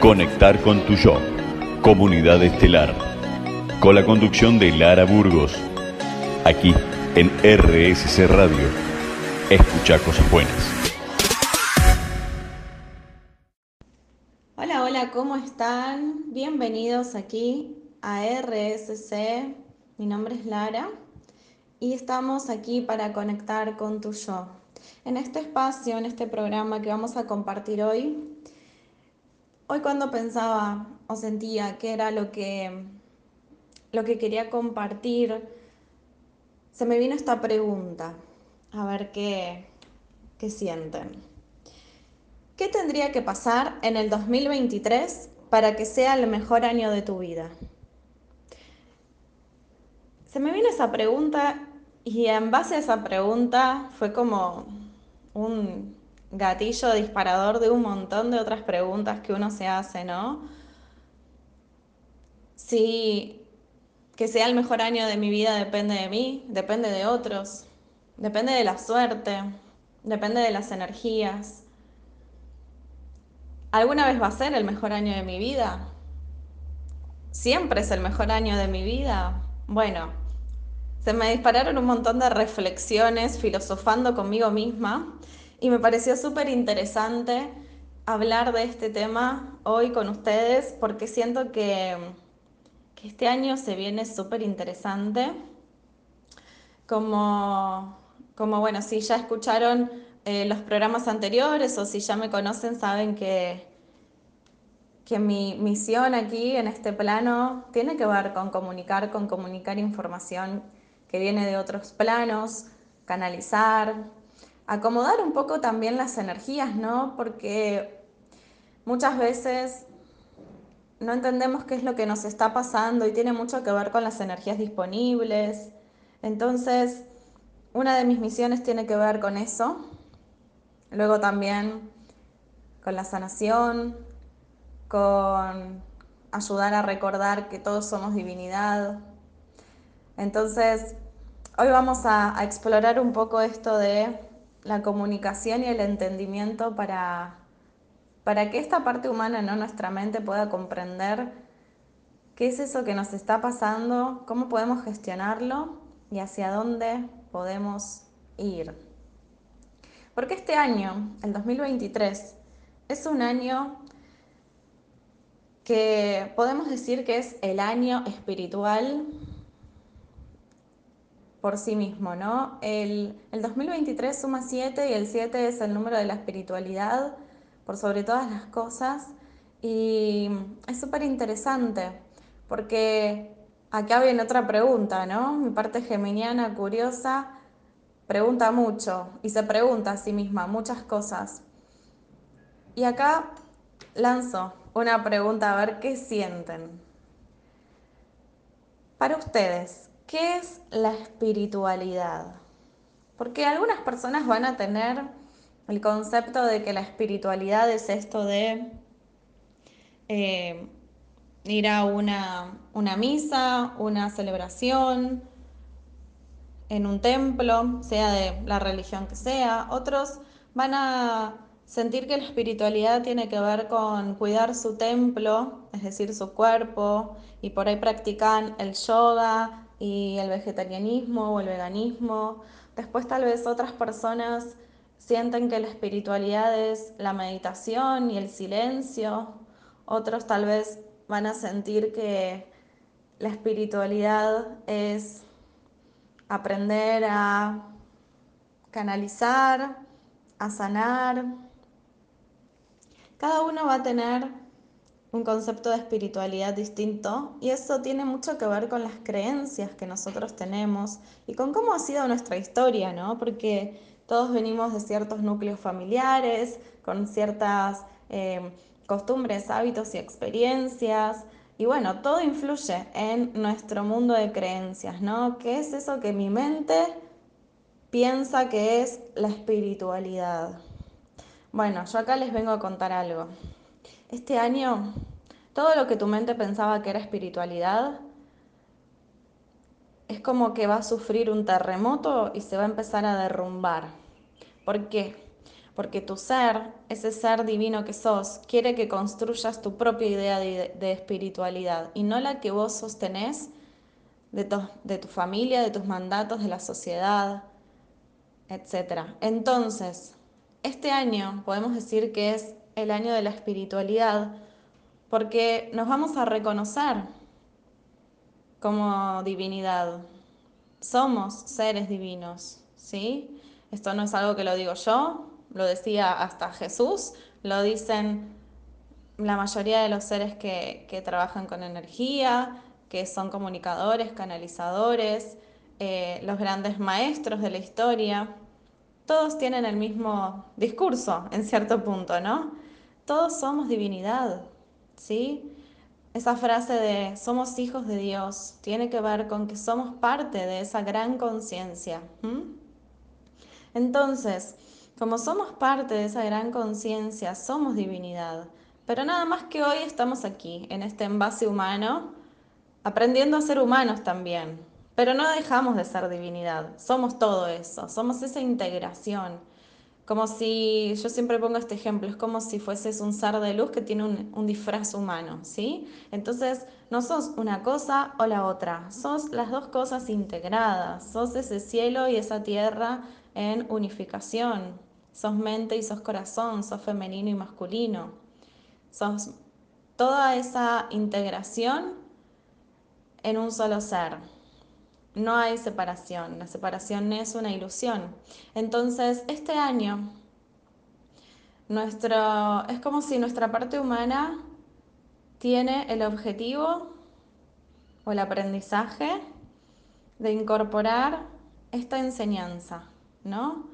Conectar con tu yo. Comunidad Estelar. Con la conducción de Lara Burgos. Aquí en RSC Radio. Escucha cosas buenas. Hola, hola, ¿cómo están? Bienvenidos aquí a RSC. Mi nombre es Lara y estamos aquí para conectar con tu yo. En este espacio, en este programa que vamos a compartir hoy, hoy cuando pensaba o sentía que era lo que, lo que quería compartir, se me vino esta pregunta, a ver qué, qué sienten. ¿Qué tendría que pasar en el 2023 para que sea el mejor año de tu vida? Se me vino esa pregunta y en base a esa pregunta fue como un gatillo disparador de un montón de otras preguntas que uno se hace, ¿no? Si que sea el mejor año de mi vida depende de mí, depende de otros, depende de la suerte, depende de las energías. ¿Alguna vez va a ser el mejor año de mi vida? ¿Siempre es el mejor año de mi vida? Bueno, se me dispararon un montón de reflexiones filosofando conmigo misma y me pareció súper interesante hablar de este tema hoy con ustedes porque siento que, que este año se viene súper interesante. Como, como, bueno, si ya escucharon eh, los programas anteriores o si ya me conocen, saben que, que mi misión aquí en este plano tiene que ver con comunicar, con comunicar información que viene de otros planos, canalizar, acomodar un poco también las energías, ¿no? Porque muchas veces no entendemos qué es lo que nos está pasando y tiene mucho que ver con las energías disponibles. Entonces, una de mis misiones tiene que ver con eso. Luego también con la sanación, con ayudar a recordar que todos somos divinidad. Entonces, hoy vamos a, a explorar un poco esto de la comunicación y el entendimiento para, para que esta parte humana, ¿no? nuestra mente, pueda comprender qué es eso que nos está pasando, cómo podemos gestionarlo y hacia dónde podemos ir. Porque este año, el 2023, es un año que podemos decir que es el año espiritual por sí mismo, ¿no? El, el 2023 suma 7 y el 7 es el número de la espiritualidad por sobre todas las cosas y es súper interesante porque acá viene otra pregunta, ¿no? Mi parte geminiana curiosa pregunta mucho y se pregunta a sí misma muchas cosas. Y acá lanzo una pregunta a ver qué sienten. Para ustedes, ¿Qué es la espiritualidad? Porque algunas personas van a tener el concepto de que la espiritualidad es esto de eh, ir a una, una misa, una celebración, en un templo, sea de la religión que sea. Otros van a sentir que la espiritualidad tiene que ver con cuidar su templo, es decir, su cuerpo, y por ahí practican el yoga, y el vegetarianismo o el veganismo. Después tal vez otras personas sienten que la espiritualidad es la meditación y el silencio. Otros tal vez van a sentir que la espiritualidad es aprender a canalizar, a sanar. Cada uno va a tener un concepto de espiritualidad distinto y eso tiene mucho que ver con las creencias que nosotros tenemos y con cómo ha sido nuestra historia, ¿no? Porque todos venimos de ciertos núcleos familiares, con ciertas eh, costumbres, hábitos y experiencias. Y bueno, todo influye en nuestro mundo de creencias, ¿no? ¿Qué es eso que mi mente piensa que es la espiritualidad? Bueno, yo acá les vengo a contar algo. Este año, todo lo que tu mente pensaba que era espiritualidad, es como que va a sufrir un terremoto y se va a empezar a derrumbar. ¿Por qué? porque tu ser, ese ser divino que sos, quiere que construyas tu propia idea de, espiritualidad y no la que vos sostenés de tu, familia, de tus mandatos, de la sociedad, etc. Entonces, este año podemos decir que es el año de la espiritualidad porque nos vamos a reconocer como divinidad. Somos seres divinos, ¿sí? Esto no es algo que lo digo yo, lo decía hasta Jesús, lo dicen la mayoría de los seres que, trabajan con energía, que son comunicadores, canalizadores, eh, los grandes maestros de la historia, todos tienen el mismo discurso en cierto punto, ¿no? Todos somos divinidad, ¿sí? Esa frase de somos hijos de Dios tiene que ver con que somos parte de esa gran conciencia. Entonces, como somos parte de esa gran conciencia, somos divinidad. Pero nada más que hoy estamos aquí, en este envase humano, aprendiendo a ser humanos también. Pero no dejamos de ser divinidad, somos todo eso, somos esa integración. Como si, yo siempre pongo este ejemplo, es como si fueses un ser de luz que tiene un, un, disfraz humano, ¿sí? Entonces, no sos una cosa o la otra, sos las dos cosas integradas, sos ese cielo y esa tierra en unificación. Sos mente y sos corazón, sos femenino y masculino. Sos toda esa integración en un solo ser. No hay separación, la separación es una ilusión. Entonces, este año, nuestro, es como si nuestra parte humana tiene el objetivo o el aprendizaje de incorporar esta enseñanza, ¿no?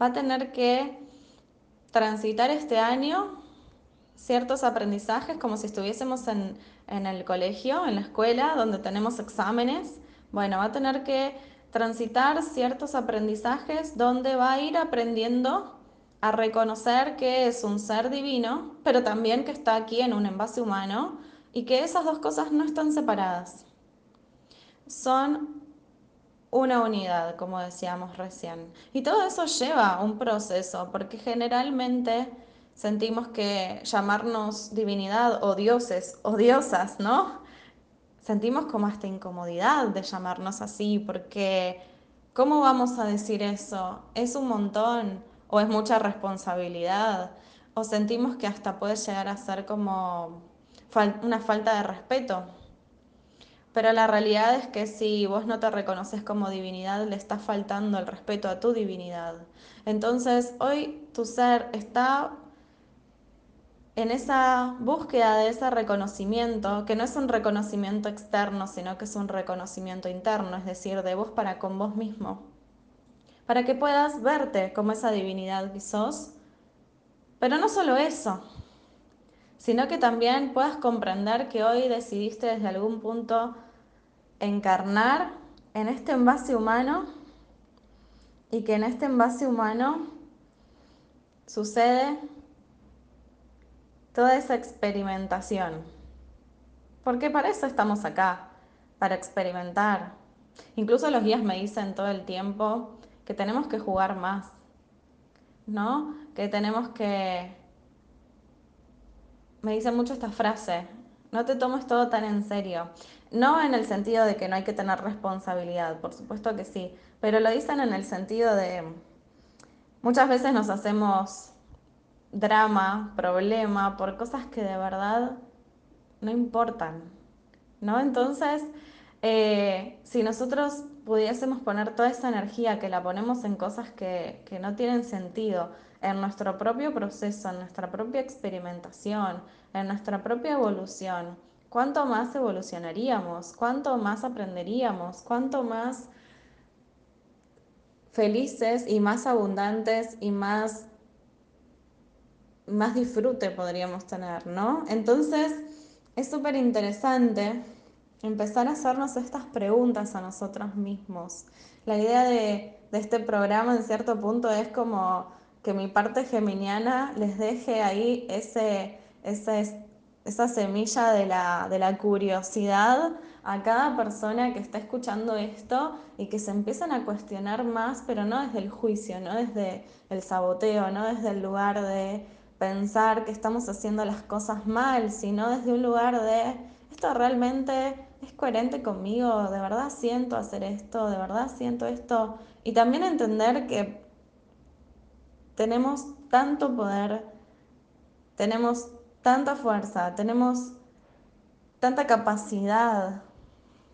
Va a tener que transitar este año ciertos aprendizajes como si estuviésemos en, en el colegio, en la escuela, donde tenemos exámenes bueno, va a tener que transitar ciertos aprendizajes donde va a ir aprendiendo a reconocer que es un ser divino, pero también que está aquí en un envase humano y que esas dos cosas no están separadas. Son una unidad, como decíamos recién. Y todo eso lleva un proceso, porque generalmente sentimos que llamarnos divinidad o dioses o diosas, ¿no? Sentimos como esta incomodidad de llamarnos así, porque ¿cómo vamos a decir eso? ¿Es un montón o es mucha responsabilidad? ¿O sentimos que hasta puede llegar a ser como una falta de respeto? Pero la realidad es que si vos no te reconoces como divinidad, le estás faltando el respeto a tu divinidad. Entonces, hoy tu ser está en esa búsqueda de ese reconocimiento, que no es un reconocimiento externo, sino que es un reconocimiento interno, es decir, de vos para con vos mismo, para que puedas verte como esa divinidad que sos, pero no solo eso, sino que también puedas comprender que hoy decidiste desde algún punto encarnar en este envase humano y que en este envase humano sucede toda esa experimentación. Porque para eso estamos acá, para experimentar. Incluso los guías me dicen todo el tiempo que tenemos que jugar más, ¿no? Que tenemos que... Me dicen mucho esta frase, no te tomes todo tan en serio. No en el sentido de que no hay que tener responsabilidad, por supuesto que sí, pero lo dicen en el sentido de muchas veces nos hacemos drama, problema, por cosas que de verdad no importan, ¿no? Entonces, eh, si nosotros pudiésemos poner toda esa energía que la ponemos en cosas que, que no tienen sentido, en nuestro propio proceso, en nuestra propia experimentación, en nuestra propia evolución, ¿cuánto más evolucionaríamos? ¿Cuánto más aprenderíamos? ¿Cuánto más felices y más abundantes y más más disfrute podríamos tener, ¿no? Entonces, es súper interesante empezar a hacernos estas preguntas a nosotros mismos. La idea de, este programa, en cierto punto, es como que mi parte geminiana les deje ahí ese esa semilla de la, de la curiosidad a cada persona que está escuchando esto y que se empiezan a cuestionar más, pero no desde el juicio, no desde el saboteo, no desde el lugar de pensar que estamos haciendo las cosas mal, sino desde un lugar de esto realmente es coherente conmigo, de verdad siento hacer esto, de verdad siento esto. Y también entender que tenemos tanto poder, tenemos tanta fuerza, tenemos tanta capacidad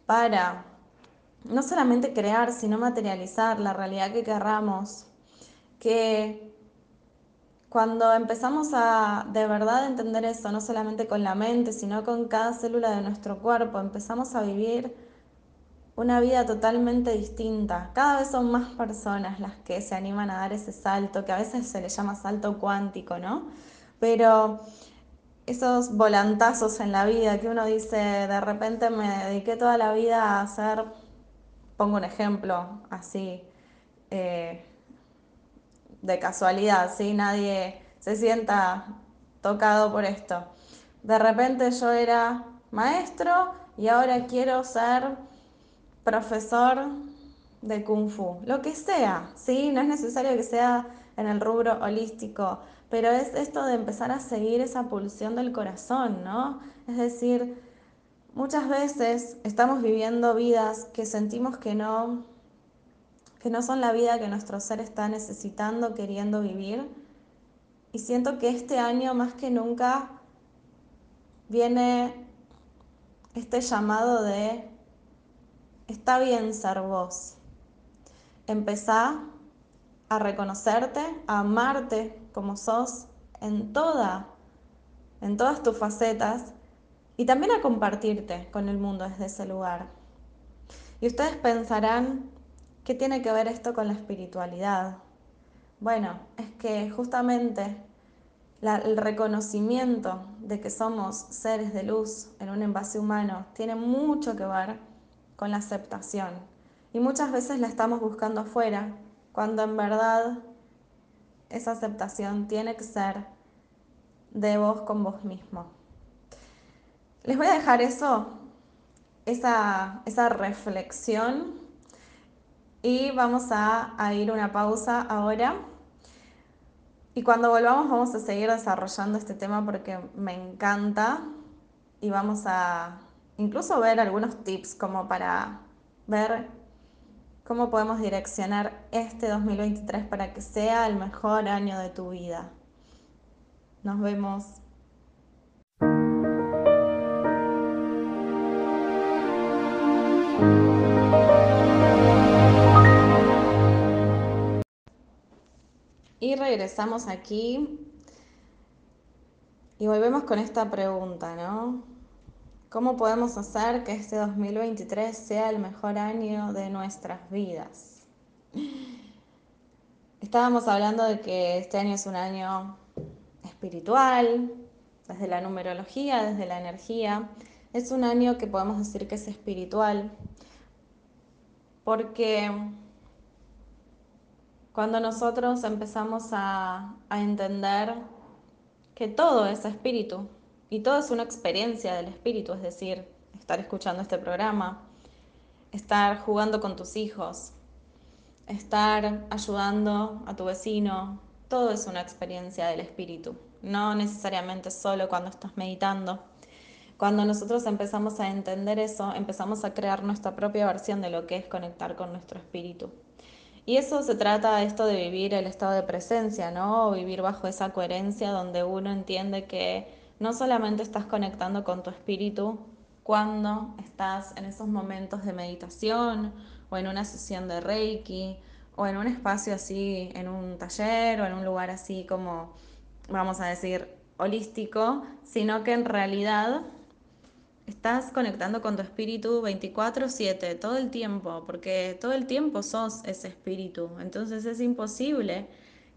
para no solamente crear, sino materializar la realidad que querramos, que cuando empezamos a de verdad entender eso, no solamente con la mente, sino con cada célula de nuestro cuerpo, empezamos a vivir una vida totalmente distinta. Cada vez son más personas las que se animan a dar ese salto, que a veces se le llama salto cuántico, ¿no? Pero esos volantazos en la vida que uno dice, de repente me dediqué toda la vida a hacer, pongo un ejemplo así, eh, de casualidad, ¿sí? Nadie se sienta tocado por esto. De repente yo era maestro y ahora quiero ser profesor de kung fu, lo que sea, ¿sí? No es necesario que sea en el rubro holístico, pero es esto de empezar a seguir esa pulsión del corazón, ¿no? Es decir, muchas veces estamos viviendo vidas que sentimos que no, que no son la vida que nuestro ser está necesitando, queriendo vivir. Y siento que este año más que nunca viene este llamado de está bien ser vos. Empezá a reconocerte, a amarte como sos en toda, en todas tus facetas y también a compartirte con el mundo desde ese lugar. Y ustedes pensarán, ¿qué tiene que ver esto con la espiritualidad? Bueno, es que justamente el reconocimiento de que somos seres de luz en un envase humano tiene mucho que ver con la aceptación. Y muchas veces la estamos buscando afuera, cuando en verdad esa aceptación tiene que ser de vos con vos mismo. Les voy a dejar eso, esa, esa reflexión y vamos a, a ir una pausa ahora. Y cuando volvamos vamos a seguir desarrollando este tema porque me encanta y vamos a incluso ver algunos tips como para ver cómo podemos direccionar este 2023 para que sea el mejor año de tu vida. Nos vemos. Y regresamos aquí y volvemos con esta pregunta, ¿no? ¿Cómo podemos hacer que este 2023 sea el mejor año de nuestras vidas? Estábamos hablando de que este año es un año espiritual, desde la numerología, desde la energía. Es un año que podemos decir que es espiritual, porque cuando nosotros empezamos a, entender que todo es espíritu, y todo es una experiencia del espíritu, es decir, estar escuchando este programa, estar jugando con tus hijos, estar ayudando a tu vecino, todo es una experiencia del espíritu, no necesariamente solo cuando estás meditando. Cuando nosotros empezamos a entender eso, empezamos a crear nuestra propia versión de lo que es conectar con nuestro espíritu. Y eso se trata esto de vivir el estado de presencia, ¿no? vivir bajo esa coherencia donde uno entiende que no solamente estás conectando con tu espíritu cuando estás en esos momentos de meditación o en una sesión de Reiki o en un espacio así, en un taller o en un lugar así como, vamos a decir, holístico, sino que en realidad estás conectando con tu espíritu 24/7, todo el tiempo, porque todo el tiempo sos ese espíritu. Entonces es imposible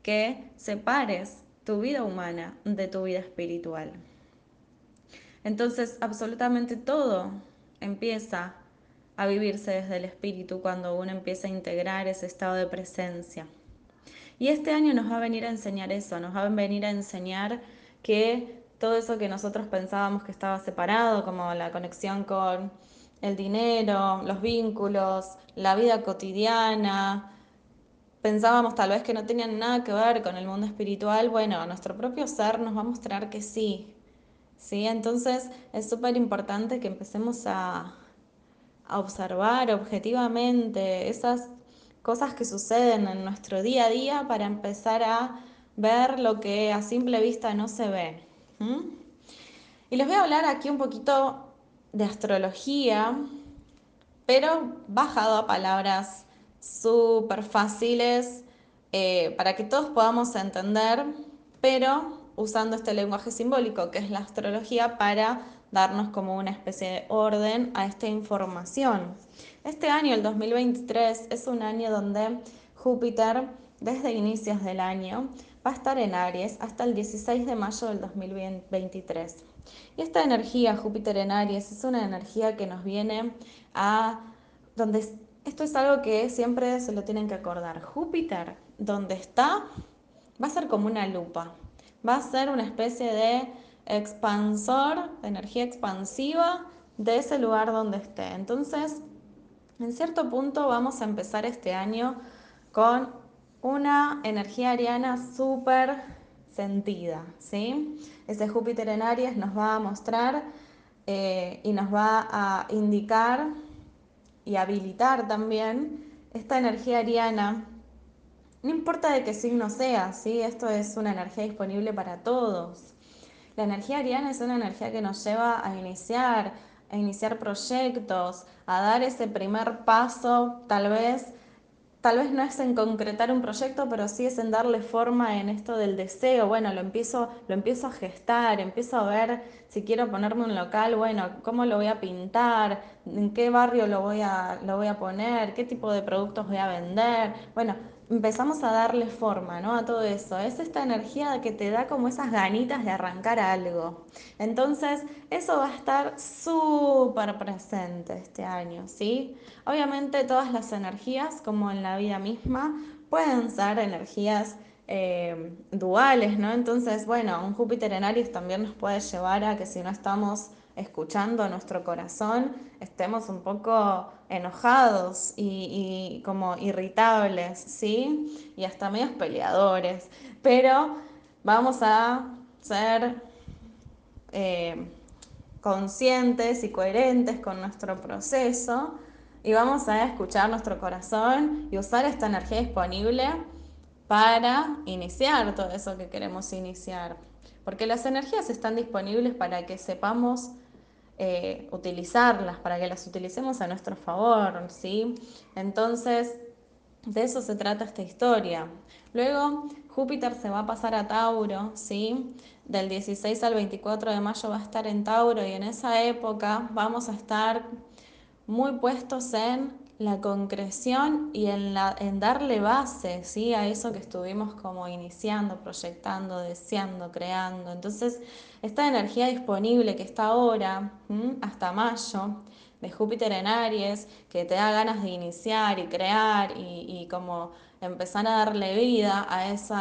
que separes tu vida humana de tu vida espiritual. Entonces, absolutamente todo empieza a vivirse desde el espíritu cuando uno empieza a integrar ese estado de presencia. Y este año nos va a venir a enseñar eso, nos va a venir a enseñar que todo eso que nosotros pensábamos que estaba separado, como la conexión con el dinero, los vínculos, la vida cotidiana, pensábamos tal vez que no tenían nada que ver con el mundo espiritual, bueno, nuestro propio ser nos va a mostrar que sí. ¿sí? Entonces es súper importante que empecemos a, a observar objetivamente esas cosas que suceden en nuestro día a día para empezar a ver lo que a simple vista no se ve. Y les voy a hablar aquí un poquito de astrología, pero bajado a palabras súper fáciles eh, para que todos podamos entender, pero usando este lenguaje simbólico que es la astrología para darnos como una especie de orden a esta información. Este año, el 2023, es un año donde Júpiter, desde inicios del año, va a estar en Aries hasta el 16 de mayo del 2023. Y esta energía, Júpiter en Aries, es una energía que nos viene a donde esto es algo que siempre se lo tienen que acordar. Júpiter, donde está, va a ser como una lupa. Va a ser una especie de expansor, de energía expansiva de ese lugar donde esté. Entonces, en cierto punto vamos a empezar este año con una energía ariana súper sentida, ¿sí? Ese Júpiter en Aries nos va a mostrar eh, y nos va a indicar y habilitar también esta energía ariana. No importa de qué signo sea, ¿sí? Esto es una energía disponible para todos. La energía ariana es una energía que nos lleva a iniciar, a iniciar proyectos, a dar ese primer paso, tal vez tal vez no es en concretar un proyecto, pero sí es en darle forma en esto del deseo. Bueno, lo empiezo, lo empiezo a gestar, empiezo a ver si quiero ponerme un local, bueno, cómo lo voy a pintar, en qué barrio lo voy a, lo voy a poner, qué tipo de productos voy a vender. Bueno, empezamos a darle forma ¿no? a todo eso. Es esta energía que te da como esas ganitas de arrancar algo. Entonces, eso va a estar súper presente este año, ¿sí? Obviamente todas las energías, como en la vida misma, pueden ser energías eh, duales, ¿no? Entonces, bueno, un Júpiter en Aries también nos puede llevar a que si no estamos escuchando nuestro corazón, estemos un poco enojados y, como irritables, ¿sí? Y hasta medios peleadores. Pero vamos a ser eh, conscientes y coherentes con nuestro proceso y vamos a escuchar nuestro corazón y usar esta energía disponible para iniciar todo eso que queremos iniciar. Porque las energías están disponibles para que sepamos eh, utilizarlas, para que las utilicemos a nuestro favor, ¿sí? Entonces, de eso se trata esta historia. Luego, Júpiter se va a pasar a Tauro, ¿sí? Del 16 al 24 de mayo va a estar en Tauro y en esa época vamos a estar muy puestos en la concreción y en, la, en darle base ¿sí? a eso que estuvimos como iniciando, proyectando, deseando, creando. Entonces, esta energía disponible que está ahora, hasta mayo, de Júpiter en Aries, que te da ganas de iniciar y crear y, como empezar a darle vida a ese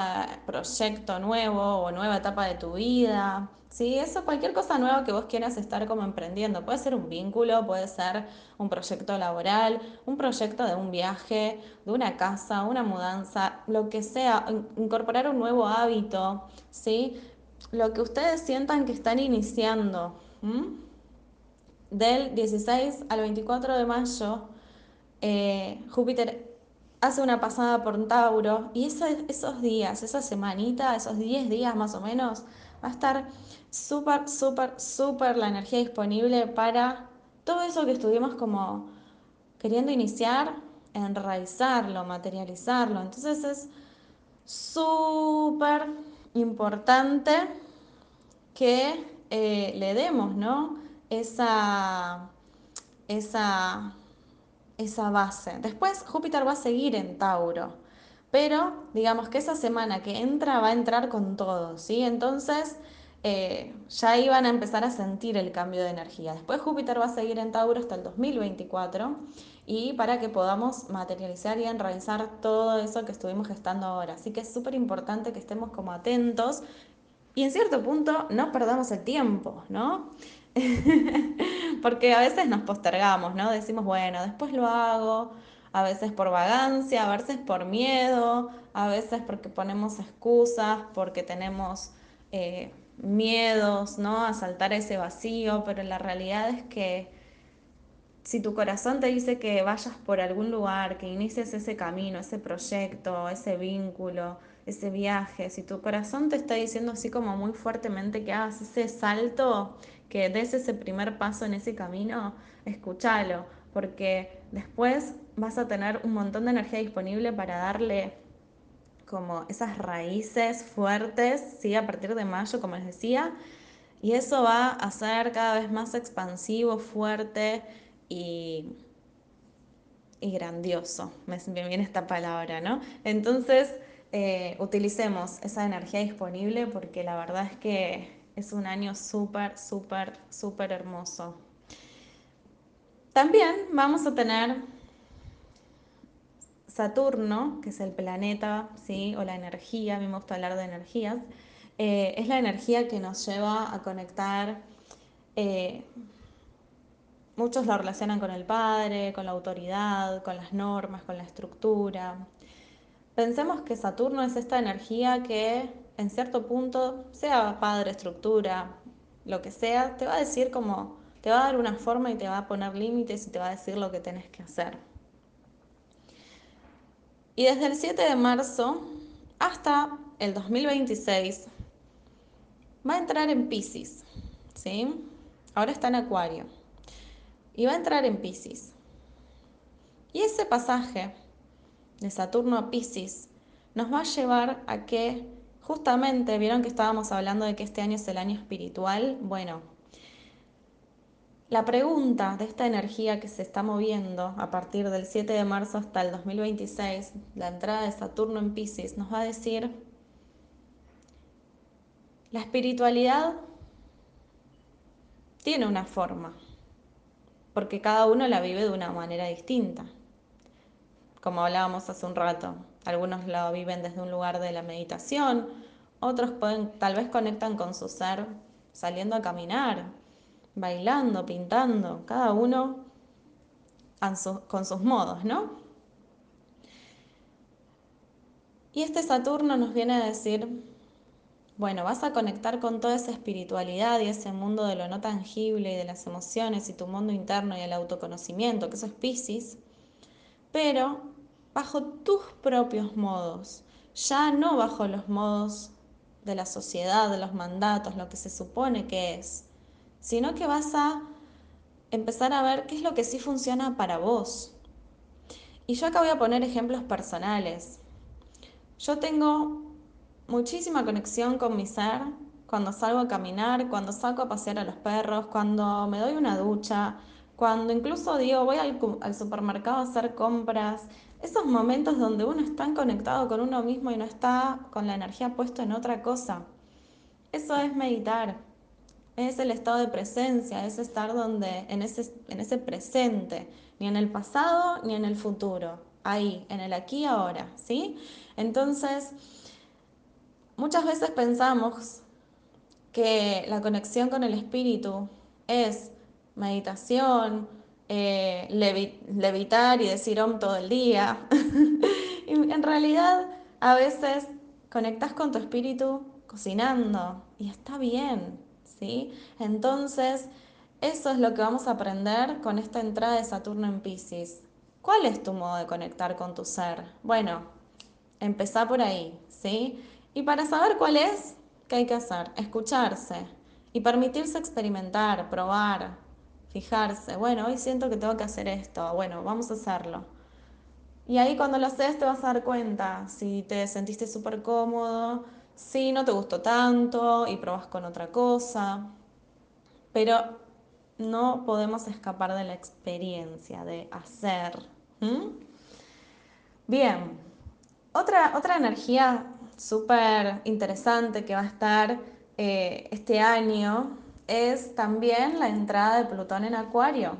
proyecto nuevo o nueva etapa de tu vida, ¿sí? Eso, cualquier cosa nueva que vos quieras estar como emprendiendo. Puede ser un vínculo, puede ser un proyecto laboral, un proyecto de un viaje, de una casa, una mudanza, lo que sea, incorporar un nuevo hábito, ¿sí? Lo que ustedes sientan que están iniciando. Del 16 al 24 de mayo, eh, Júpiter hace una pasada por Tauro y esos días, esa semanita, esos 10 días más o menos, va a estar súper, súper, súper la energía disponible para todo eso que estuvimos como queriendo iniciar, enraizarlo, materializarlo. Entonces es súper importante que eh, le demos, ¿no? Esa, esa, esa base. Después Júpiter va a seguir en Tauro. Pero digamos que esa semana que entra va a entrar con todo, ¿sí? Entonces eh, ya iban a empezar a sentir el cambio de energía. Después Júpiter va a seguir en Tauro hasta el 2024 y para que podamos materializar y enraizar todo eso que estuvimos gestando ahora. Así que es súper importante que estemos como atentos Y en cierto punto no perdamos el tiempo, ¿no? Porque a veces nos postergamos, ¿no? Decimos, bueno, después lo hago, a veces por vagancia, a veces por miedo, a veces porque ponemos excusas, porque tenemos eh, miedos, ¿no? A saltar ese vacío, pero la realidad es que si tu corazón te dice que vayas por algún lugar, que inicies ese camino, ese proyecto, ese vínculo, ese viaje, si tu corazón te está diciendo así como muy fuertemente que hagas ese salto, que des ese primer paso en ese camino, escúchalo, porque después vas a tener un montón de energía disponible para darle como esas raíces fuertes, ¿sí? A partir de mayo, como les decía, y eso va a ser cada vez más expansivo, fuerte y, y grandioso, me, viene esta palabra, ¿no? Entonces, eh, utilicemos esa energía disponible porque la verdad es que es un año súper, súper, súper hermoso. También vamos a tener Saturno, que es el planeta, ¿sí? o la energía, a mí me gusta hablar de energías, eh, es la energía que nos lleva a conectar, eh, muchos lo relacionan con el padre, con la autoridad, con las normas, con la estructura. Pensemos que Saturno es esta energía que en cierto punto, sea padre, estructura, lo que sea, te va a decir como, te va a dar una forma y te va a poner límites y te va a decir lo que tenés que hacer. Y desde el 7 de marzo hasta el 2026 va a entrar en Pisces, ¿sí? Ahora está en Acuario. Y va a entrar en Pisces. Y ese pasaje de Saturno a Pisces nos va a llevar a que justamente, vieron que estábamos hablando de que este año es el año espiritual. Bueno, la pregunta de esta energía que se está moviendo a partir del 7 de marzo hasta el 2026, la entrada de Saturno en Pisces, nos va a decir, la espiritualidad tiene una forma, porque cada uno la vive de una manera distinta. Como hablábamos hace un rato, algunos la viven desde un lugar de la meditación, otros pueden, tal vez conectan con su ser saliendo a caminar, bailando, pintando, cada uno con sus modos, ¿no? Y este Saturno nos viene a decir, bueno, vas a conectar con toda esa espiritualidad y ese mundo de lo no tangible y de las emociones y tu mundo interno y el autoconocimiento, que eso es Pisces, pero bajo tus propios modos, ya no bajo los modos de la sociedad, de los mandatos, lo que se supone que es, sino que vas a empezar a ver qué es lo que sí funciona para vos. Y yo acá voy a poner ejemplos personales. Yo tengo muchísima conexión con mi ser cuando salgo a caminar, cuando saco a pasear a los perros, cuando me doy una ducha, cuando incluso digo voy al, al supermercado a hacer compras. Esos momentos donde uno está conectado con uno mismo y no está con la energía puesta en otra cosa. Eso es meditar es el estado de presencia, es estar donde, en ese, en ese presente, ni en el pasado ni en el futuro, ahí, en el aquí y ahora, ¿sí? Entonces, muchas veces pensamos que la conexión con el espíritu es meditación, eh, levitar y decir om todo el día. en realidad, a veces conectas con tu espíritu cocinando y está bien, ¿sí? Entonces, eso es lo que vamos a aprender con esta entrada de Saturno en Pisces. ¿Cuál es tu modo de conectar con tu ser? Bueno, empezá por ahí, ¿sí? Y para saber cuál es, ¿qué hay que hacer? Escucharse y permitirse experimentar, probar, fijarse. Bueno, hoy siento que tengo que hacer esto. Bueno, vamos a hacerlo. Y ahí cuando lo haces te vas a dar cuenta si te sentiste súper cómodo, si no te gustó tanto y probas con otra cosa, pero no podemos escapar de la experiencia, de hacer. Bien, otra, otra energía súper interesante que va a estar eh, este año es también la entrada de Plutón en Acuario.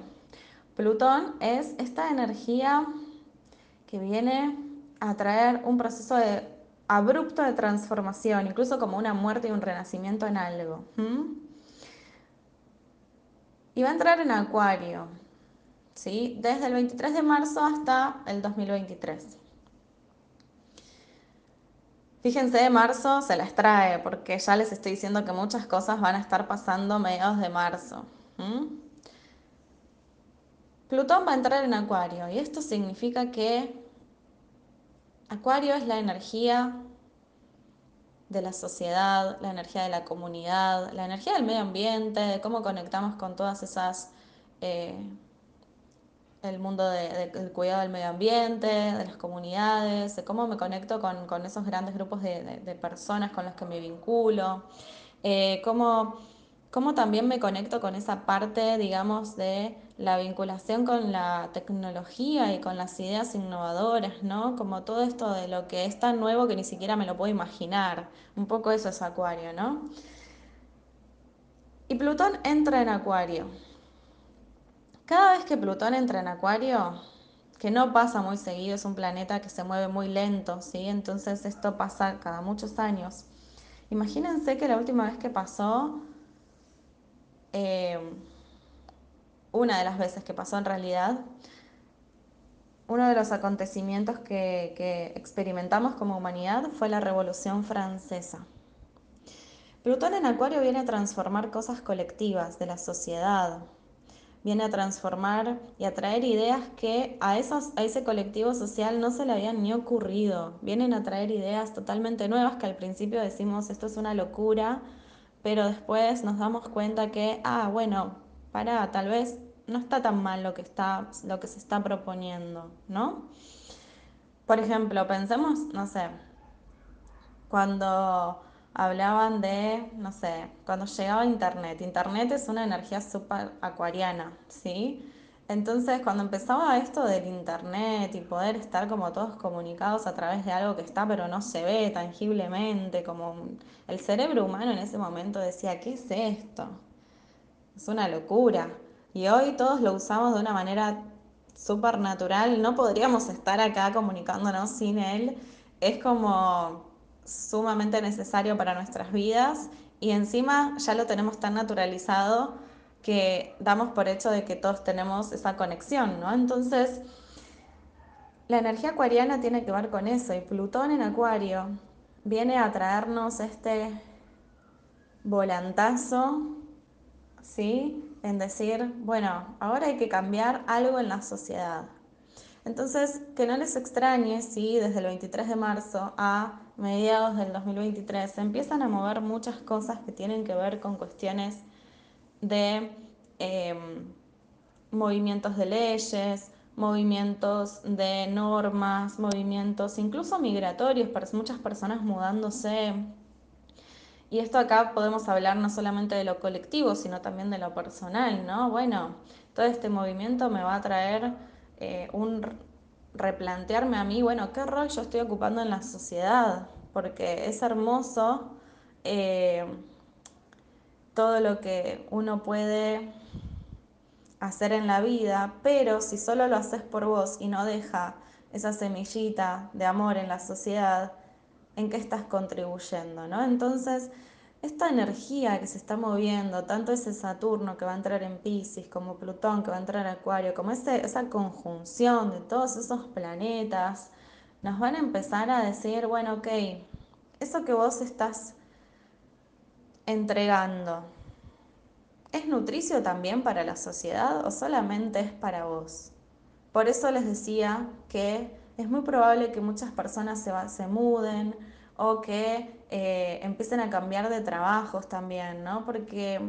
Plutón es esta energía que viene a traer un proceso de abrupto de transformación, incluso como una muerte y un renacimiento en algo. Y va a entrar en Acuario, ¿sí? desde el 23 de marzo hasta el 2023. Fíjense, de marzo se las trae, porque ya les estoy diciendo que muchas cosas van a estar pasando mediados de marzo. Plutón va a entrar en Acuario y esto significa que Acuario es la energía de la sociedad, la energía de la comunidad, la energía del medio ambiente, de cómo conectamos con todas esas... Eh, el mundo del cuidado del medio ambiente, de las comunidades, de cómo me conecto con, esos grandes grupos de, personas con los que me vinculo, eh, cómo, cómo, también me conecto con esa parte, digamos, de la vinculación con la tecnología y con las ideas innovadoras, ¿no? Como todo esto de lo que es tan nuevo que ni siquiera me lo puedo imaginar. Un poco eso es Acuario, ¿no? Y Plutón entra en Acuario. Cada vez que Plutón entra en Acuario, que no pasa muy seguido, es un planeta que se mueve muy lento, ¿sí? Entonces esto pasa cada muchos años. Imagínense que la última vez que pasó, eh, una de las veces que pasó en realidad, uno de los acontecimientos que, que experimentamos como humanidad fue la Revolución Francesa. Plutón en Acuario viene a transformar cosas colectivas de la sociedad, viene a transformar y a traer ideas que a, a ese colectivo social no se le habían ni ocurrido. Vienen a traer ideas totalmente nuevas que al principio decimos esto es una locura, pero después nos damos cuenta que, ah, bueno, para, tal vez no está tan mal lo que, está, lo que se está proponiendo, ¿no? Por ejemplo, pensemos, no sé, cuando hablaban de, no sé, cuando llegaba Internet. Internet es una energía súper acuariana, ¿sí? Entonces, cuando empezaba esto del Internet y poder estar como todos comunicados a través de algo que está pero no se ve tangiblemente, como el cerebro humano en ese momento decía, ¿qué es esto? Es una locura. Y hoy todos lo usamos de una manera súper natural, no podríamos estar acá comunicándonos sin él. Es como sumamente necesario para nuestras vidas y encima ya lo tenemos tan naturalizado que damos por hecho de que todos tenemos esa conexión, ¿no? Entonces, la energía acuariana tiene que ver con eso y Plutón en Acuario viene a traernos este volantazo, ¿sí? En decir, bueno, ahora hay que cambiar algo en la sociedad. Entonces, que no les extrañe si desde el 23 de marzo a mediados del 2023 se empiezan a mover muchas cosas que tienen que ver con cuestiones de em, movimientos de leyes, movimientos de normas, movimientos incluso migratorios, muchas personas mudándose. Y esto acá podemos hablar no solamente de lo colectivo, sino también de lo personal, ¿no? Bueno, todo este movimiento me va a traer eh, un replantearme a mí, bueno, qué rol yo estoy ocupando en la sociedad, porque es hermoso eh, todo lo que uno puede hacer en la vida, pero si solo lo haces por vos y no deja esa semillita de amor en la sociedad, ¿en qué estás contribuyendo? ¿no? Entonces, esta energía que se está moviendo, tanto ese Saturno que va a entrar en Pisces, como Plutón que va a entrar en Acuario, como esa conjunción de todos esos planetas, nos van a empezar a decir, bueno, ok, eso que vos estás entregando, ¿es nutricio también para la sociedad o solamente es para vos? Por eso les decía que es muy probable que muchas personas se, se muden o que eh, empiecen a cambiar de trabajos también, ¿no? Porque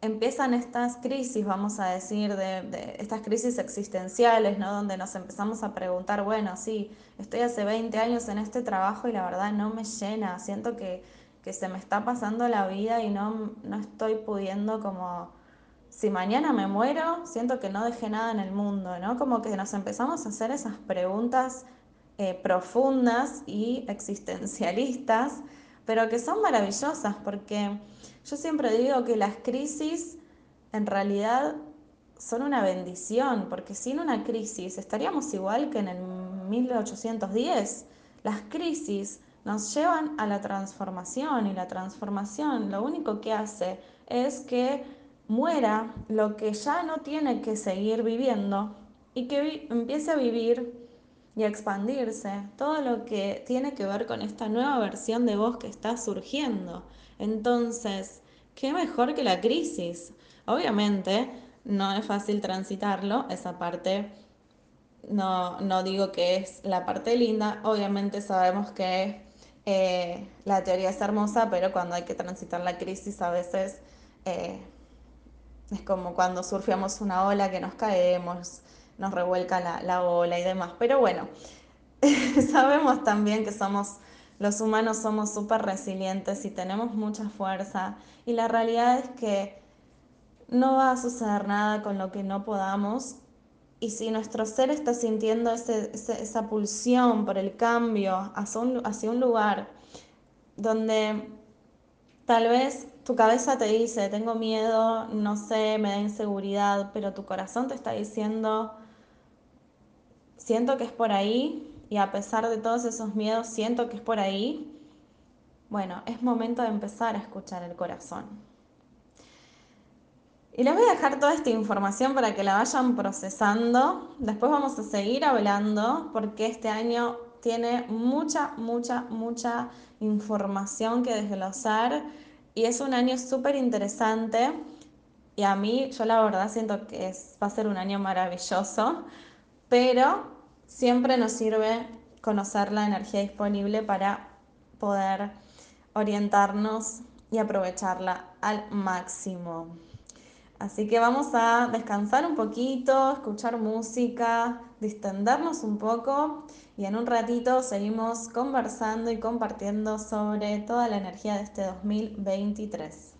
empiezan estas crisis, vamos a decir, de, estas crisis existenciales, ¿no? Donde nos empezamos a preguntar, bueno, sí, estoy hace 20 años en este trabajo y la verdad no me llena, siento que, que se me está pasando la vida y no, no estoy pudiendo como, si mañana me muero, siento que no dejé nada en el mundo, ¿no? Como que nos empezamos a hacer esas preguntas eh, profundas y existencialistas, pero que son maravillosas porque yo siempre digo que las crisis en realidad son una bendición, porque sin una crisis estaríamos igual que en el 1810. Las crisis nos llevan a la transformación y la transformación lo único que hace es que muera lo que ya no tiene que seguir viviendo y que empiece a vivir y expandirse todo lo que tiene que ver con esta nueva versión de vos que está surgiendo. Entonces, ¿qué mejor que la crisis? Obviamente, no es fácil transitarlo, esa parte no, no digo que es la parte linda, obviamente sabemos que eh, la teoría es hermosa, pero cuando hay que transitar la crisis a veces eh, es como cuando surfeamos una ola que nos caemos, nos revuelca la, la ola y demás. Pero bueno, sabemos también que somos, los humanos somos súper resilientes y tenemos mucha fuerza. Y la realidad es que no va a suceder nada con lo que no podamos. Y si nuestro ser está sintiendo ese, esa pulsión por el cambio hacia un, hacia un lugar donde tal vez tu cabeza te dice, tengo miedo, no sé, me da inseguridad, pero tu corazón te está diciendo, siento que es por ahí y a pesar de todos esos miedos, siento que es por ahí. Bueno, es momento de empezar a escuchar el corazón. Y les voy a dejar toda esta información para que la vayan procesando. Después vamos a seguir hablando porque este año tiene mucha, mucha, mucha información que desglosar y es un año súper interesante y a mí yo la verdad siento que es, va a ser un año maravilloso, pero siempre nos sirve conocer la energía disponible para poder orientarnos y aprovecharla al máximo. Así que vamos a descansar un poquito, escuchar música, distendernos un poco y en un ratito seguimos conversando y compartiendo sobre toda la energía de este 2023.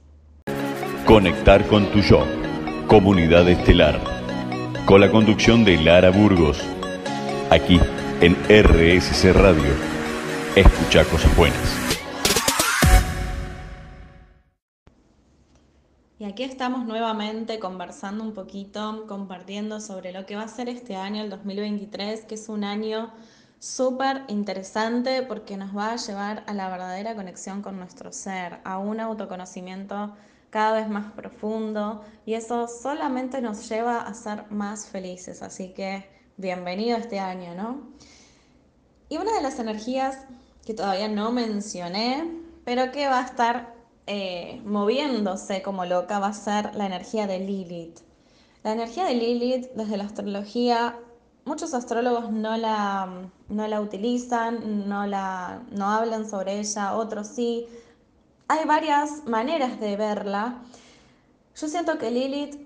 Conectar con tu yo, comunidad estelar, con la conducción de Lara Burgos, aquí en RSC Radio. Escucha cosas buenas. Y aquí estamos nuevamente conversando un poquito, compartiendo sobre lo que va a ser este año, el 2023, que es un año súper interesante porque nos va a llevar a la verdadera conexión con nuestro ser, a un autoconocimiento cada vez más profundo y eso solamente nos lleva a ser más felices. Así que bienvenido este año, ¿no? Y una de las energías que todavía no mencioné, pero que va a estar eh, moviéndose como loca va a ser la energía de Lilith. La energía de Lilith desde la astrología, muchos astrólogos no la, no la utilizan, no, la, no hablan sobre ella, otros sí. Hay varias maneras de verla. Yo siento que Lilith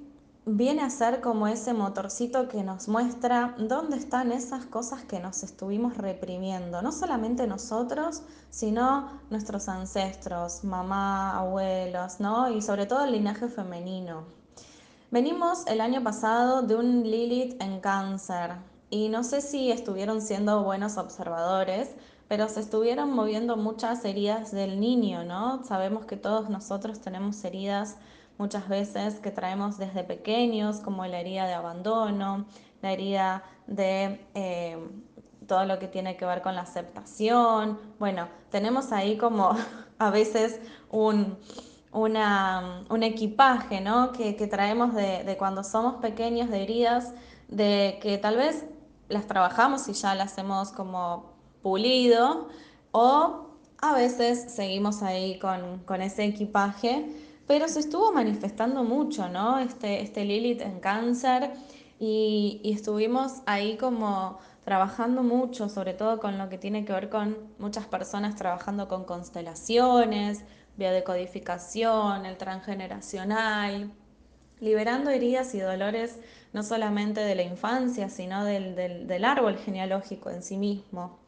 viene a ser como ese motorcito que nos muestra dónde están esas cosas que nos estuvimos reprimiendo, no solamente nosotros, sino nuestros ancestros, mamá, abuelos, ¿no? Y sobre todo el linaje femenino. Venimos el año pasado de un Lilith en cáncer y no sé si estuvieron siendo buenos observadores, pero se estuvieron moviendo muchas heridas del niño, ¿no? Sabemos que todos nosotros tenemos heridas muchas veces que traemos desde pequeños, como la herida de abandono, la herida de eh, todo lo que tiene que ver con la aceptación. Bueno, tenemos ahí como a veces un, un equipaje ¿no? que, traemos de, de, cuando somos pequeños, de heridas, de que tal vez las trabajamos y ya las hemos como pulido, o a veces seguimos ahí con, con ese equipaje pero se estuvo manifestando mucho, ¿no? Este, este Lilith en cáncer y, estuvimos ahí como trabajando mucho, sobre todo con lo que tiene que ver con muchas personas trabajando con constelaciones, biodecodificación, el transgeneracional, liberando heridas y dolores no solamente de la infancia, sino del, del, árbol genealógico en sí mismo.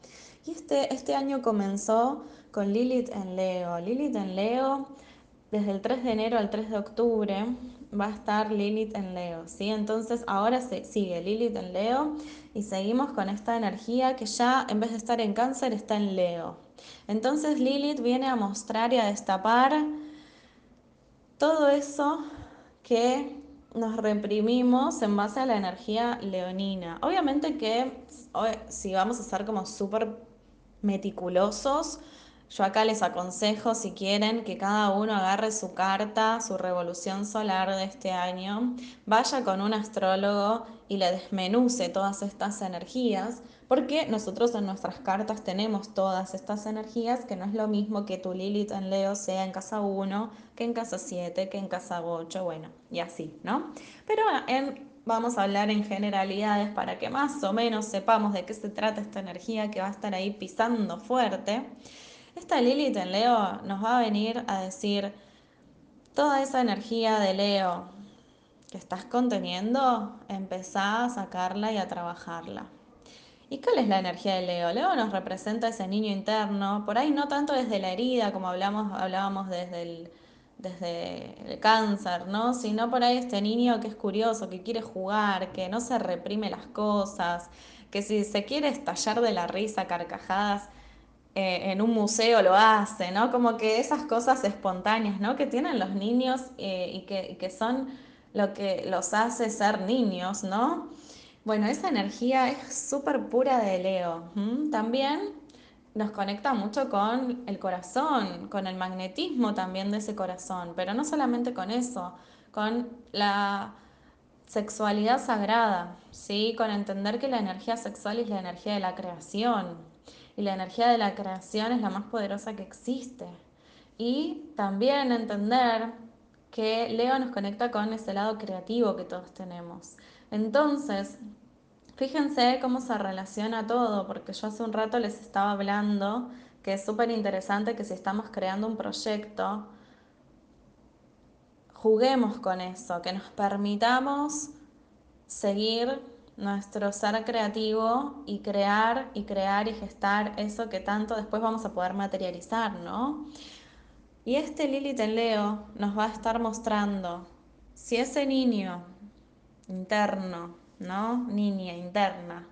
Y este, este año comenzó con Lilith en Leo. Lilith en Leo desde el 3 de enero al 3 de octubre va a estar Lilith en Leo, ¿sí? Entonces ahora se sigue Lilith en Leo y seguimos con esta energía que ya en vez de estar en cáncer está en Leo. Entonces Lilith viene a mostrar y a destapar todo eso que nos reprimimos en base a la energía leonina. Obviamente que si vamos a ser como súper meticulosos, yo acá les aconsejo, si quieren, que cada uno agarre su carta, su revolución solar de este año, vaya con un astrólogo y le desmenuce todas estas energías, porque nosotros en nuestras cartas tenemos todas estas energías, que no es lo mismo que tu Lilith en Leo sea en casa 1, que en casa 7, que en casa 8, bueno, y así, ¿no? Pero en, vamos a hablar en generalidades para que más o menos sepamos de qué se trata esta energía que va a estar ahí pisando fuerte. Esta Lilith en Leo nos va a venir a decir toda esa energía de Leo que estás conteniendo, empezá a sacarla y a trabajarla. ¿Y cuál es la energía de Leo? Leo nos representa ese niño interno, por ahí no tanto desde la herida, como hablamos, hablábamos desde el, desde el cáncer, ¿no? Sino por ahí este niño que es curioso, que quiere jugar, que no se reprime las cosas, que si se quiere estallar de la risa, carcajadas, eh, en un museo lo hace, ¿no? Como que esas cosas espontáneas, ¿no? Que tienen los niños eh, y, que, que, son lo que los hace ser niños, ¿no? Bueno, esa energía es súper pura de Leo. También nos conecta mucho con el corazón, con el magnetismo también de ese corazón, pero no solamente con eso, con la sexualidad sagrada, ¿sí? Con entender que la energía sexual es la energía de la creación, y la energía de la creación es la más poderosa que existe. Y también entender que Leo nos conecta con ese lado creativo que todos tenemos. Entonces, fíjense cómo se relaciona todo, porque yo hace un rato les estaba hablando que es súper interesante que si estamos creando un proyecto, juguemos con eso, que nos permitamos seguir nuestro ser creativo y crear y crear y gestar eso que tanto después vamos a poder materializar, ¿no? Y este Lilith en Leo nos va a estar mostrando si ese niño interno, ¿no? Niña interna,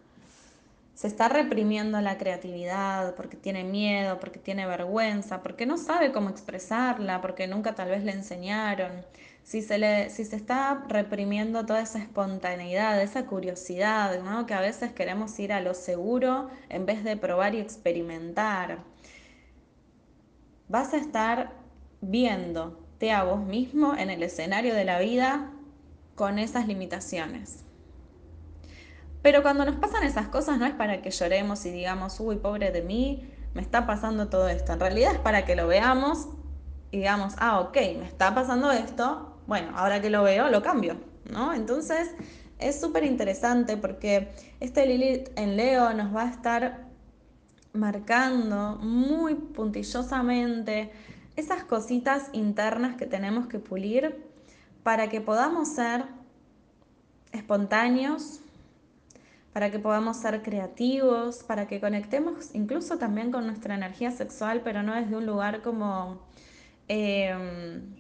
se está reprimiendo la creatividad porque tiene miedo, porque tiene vergüenza, porque no sabe cómo expresarla, porque nunca tal vez le enseñaron si se, le, si se está reprimiendo toda esa espontaneidad, esa curiosidad, ¿no? que a veces queremos ir a lo seguro en vez de probar y experimentar, vas a estar viéndote a vos mismo en el escenario de la vida con esas limitaciones. Pero cuando nos pasan esas cosas no es para que lloremos y digamos, uy, pobre de mí, me está pasando todo esto. En realidad es para que lo veamos y digamos, ah, ok, me está pasando esto, bueno, ahora que lo veo, lo cambio, ¿no? Entonces, es súper interesante porque este Lilith en Leo nos va a estar marcando muy puntillosamente esas cositas internas que tenemos que pulir para que podamos ser espontáneos, para que podamos ser creativos, para que conectemos incluso también con nuestra energía sexual, pero no desde un lugar como... Em,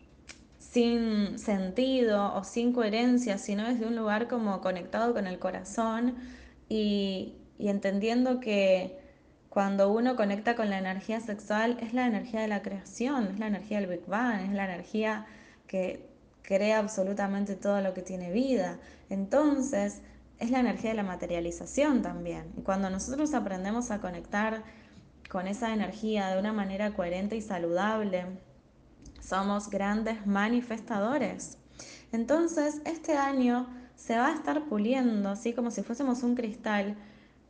sin sentido o sin coherencia, sino desde un lugar como conectado con el corazón y, entendiendo que cuando uno conecta con la energía sexual es la energía de la creación, es la energía del Big Bang, es la energía que crea absolutamente todo lo que tiene vida. Entonces, es la energía de la materialización también. Y cuando nosotros aprendemos a conectar con esa energía de una manera coherente y saludable, somos grandes manifestadores. Entonces, este año se va a estar puliendo, así como si fuésemos un cristal,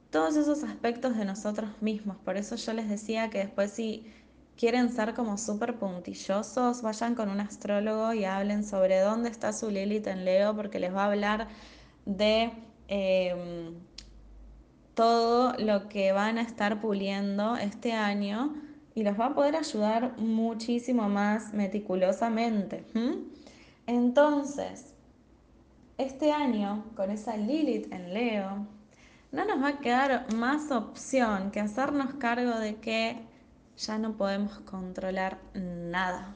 todos esos aspectos de nosotros mismos. Por eso yo les decía que después si quieren ser como súper puntillosos, vayan con un astrólogo y hablen sobre dónde está su Lilith en Leo, porque les va a hablar de em, todo lo que van a estar puliendo este año y los va a poder ayudar muchísimo más meticulosamente. Entonces, este año, con esa Lilith en Leo, no nos va a quedar más opción que hacernos cargo de que ya no podemos controlar nada.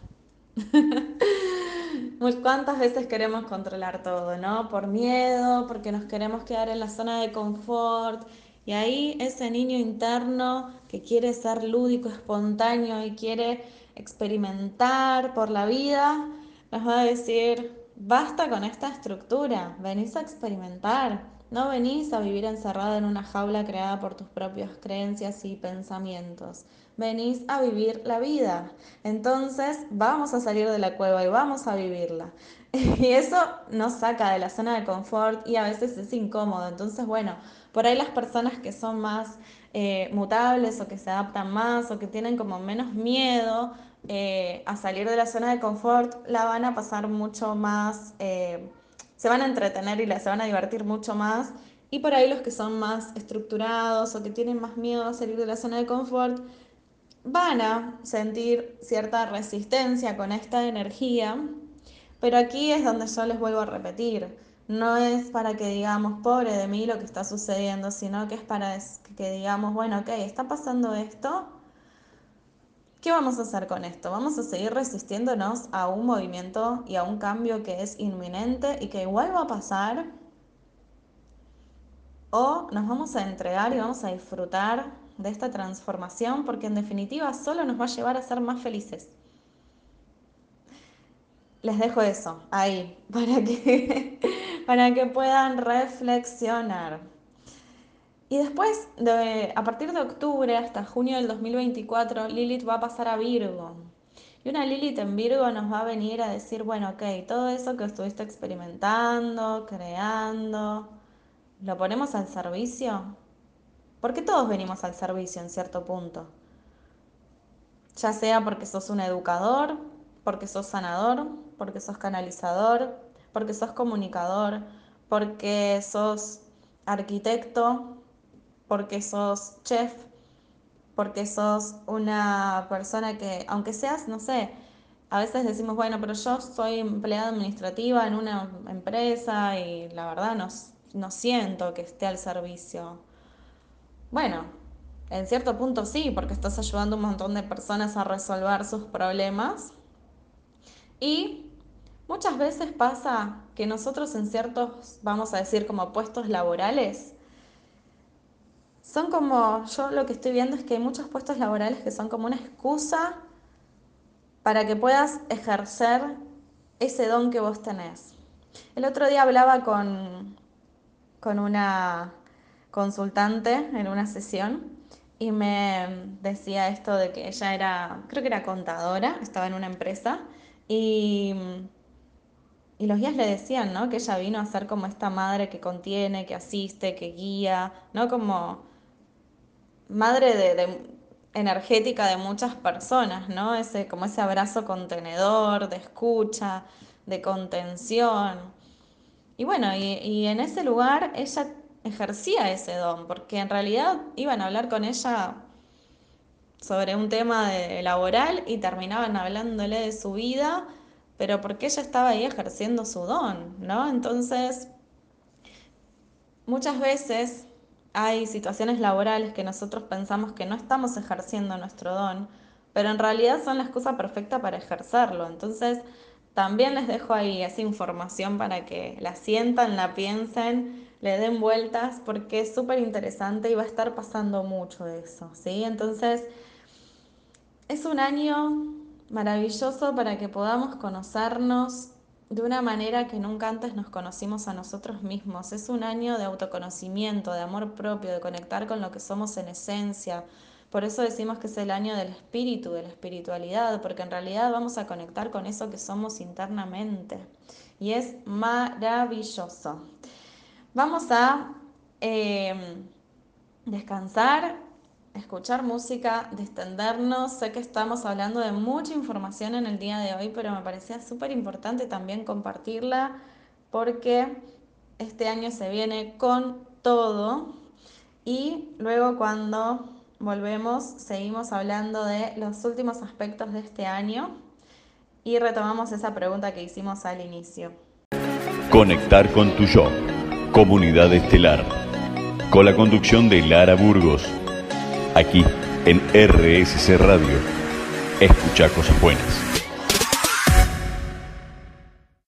¿Cuántas veces queremos controlar todo, no? Por miedo, porque nos queremos quedar en la zona de confort y ahí ese niño interno que quiere ser lúdico, espontáneo y quiere experimentar por la vida, nos va a decir, basta con esta estructura, venís a experimentar, No venís a vivir encerrada en una jaula creada por tus propias creencias y pensamientos. Venís a vivir la vida. Entonces vamos a salir de la cueva y vamos a vivirla. Y eso nos saca de la zona de confort y a veces es incómodo. Entonces, bueno, por ahí las personas que son más eh, mutables o que se adaptan más o que tienen como menos miedo eh, a salir de la zona de confort, la van a pasar mucho más, eh, se van a entretener y se van a divertir mucho más. Y por ahí los que son más estructurados o que tienen más miedo a salir de la zona de confort, van a sentir cierta resistencia con esta energía. Pero aquí es donde yo les vuelvo a repetir. No es para que digamos, pobre de mí lo que está sucediendo, sino que es para que digamos, bueno, ok, está pasando esto, ¿Qué vamos a hacer con esto? Vamos a seguir resistiéndonos a un movimiento y a un cambio que es inminente y que igual va a pasar. O nos vamos a entregar y vamos a disfrutar de esta transformación porque en definitiva solo nos va a llevar a ser más felices. Les dejo eso ahí para que, para que puedan reflexionar. Y después, de, a partir de octubre hasta junio del 2024, Lilith va a pasar a Virgo. Y una Lilith en Virgo nos va a venir a decir, bueno, ok, todo eso que estuviste experimentando, creando, ¿lo ponemos al servicio? Porque todos venimos al servicio en cierto punto. Ya sea porque sos un educador, porque sos sanador, porque sos canalizador, porque sos comunicador, porque sos arquitecto, porque sos chef, porque sos una persona que, aunque seas, no sé, a veces decimos, bueno, pero yo soy empleada administrativa en una empresa y la verdad no, no siento que esté al servicio. Bueno, en cierto punto sí, porque estás ayudando a un montón de personas a resolver sus problemas. Y muchas veces pasa que nosotros en ciertos, vamos a decir, como puestos laborales, son como, yo lo que estoy viendo es que hay muchos puestos laborales que son como una excusa para que puedas ejercer ese don que vos tenés. El otro día hablaba con, con una consultante en una sesión y me decía esto de que ella era, creo que era contadora, estaba en una empresa y, y los guías le decían, ¿no? Que ella vino a ser como esta madre que contiene, que asiste, que guía, ¿no? Como madre de, energética de muchas personas, ¿no? Ese, como ese abrazo contenedor, de escucha, de contención. Y bueno, y, y en ese lugar ella ejercía ese don, porque en realidad iban a hablar con ella sobre un tema de laboral y terminaban hablándole de su vida, pero porque ella estaba ahí ejerciendo su don, ¿no? Entonces, muchas veces hay situaciones laborales que nosotros pensamos que no estamos ejerciendo nuestro don, pero en realidad son la excusa perfecta para ejercerlo. Entonces, también les dejo ahí esa información para que la sientan, la piensen, le den vueltas, porque es súper interesante y va a estar pasando mucho de eso, ¿sí? Entonces, es un año maravilloso para que podamos conocernos de una manera que nunca antes nos conocimos a nosotros mismos. Es un año de autoconocimiento, de amor propio, de conectar con lo que somos en esencia. Por eso decimos que es el año del espíritu, de la espiritualidad, porque en realidad vamos a conectar con eso que somos internamente. Y es maravilloso. Vamos a eh, descansar escuchar música, distendernos. Sé que estamos hablando de mucha información en el día de hoy, pero me parecía súper importante también compartirla porque este año se viene con todo y luego cuando volvemos seguimos hablando de los últimos aspectos de este año y retomamos esa pregunta que hicimos al inicio. Conectar con tu yo, comunidad estelar, con la conducción de Lara Burgos aquí en RSC Radio. Escucha cosas buenas.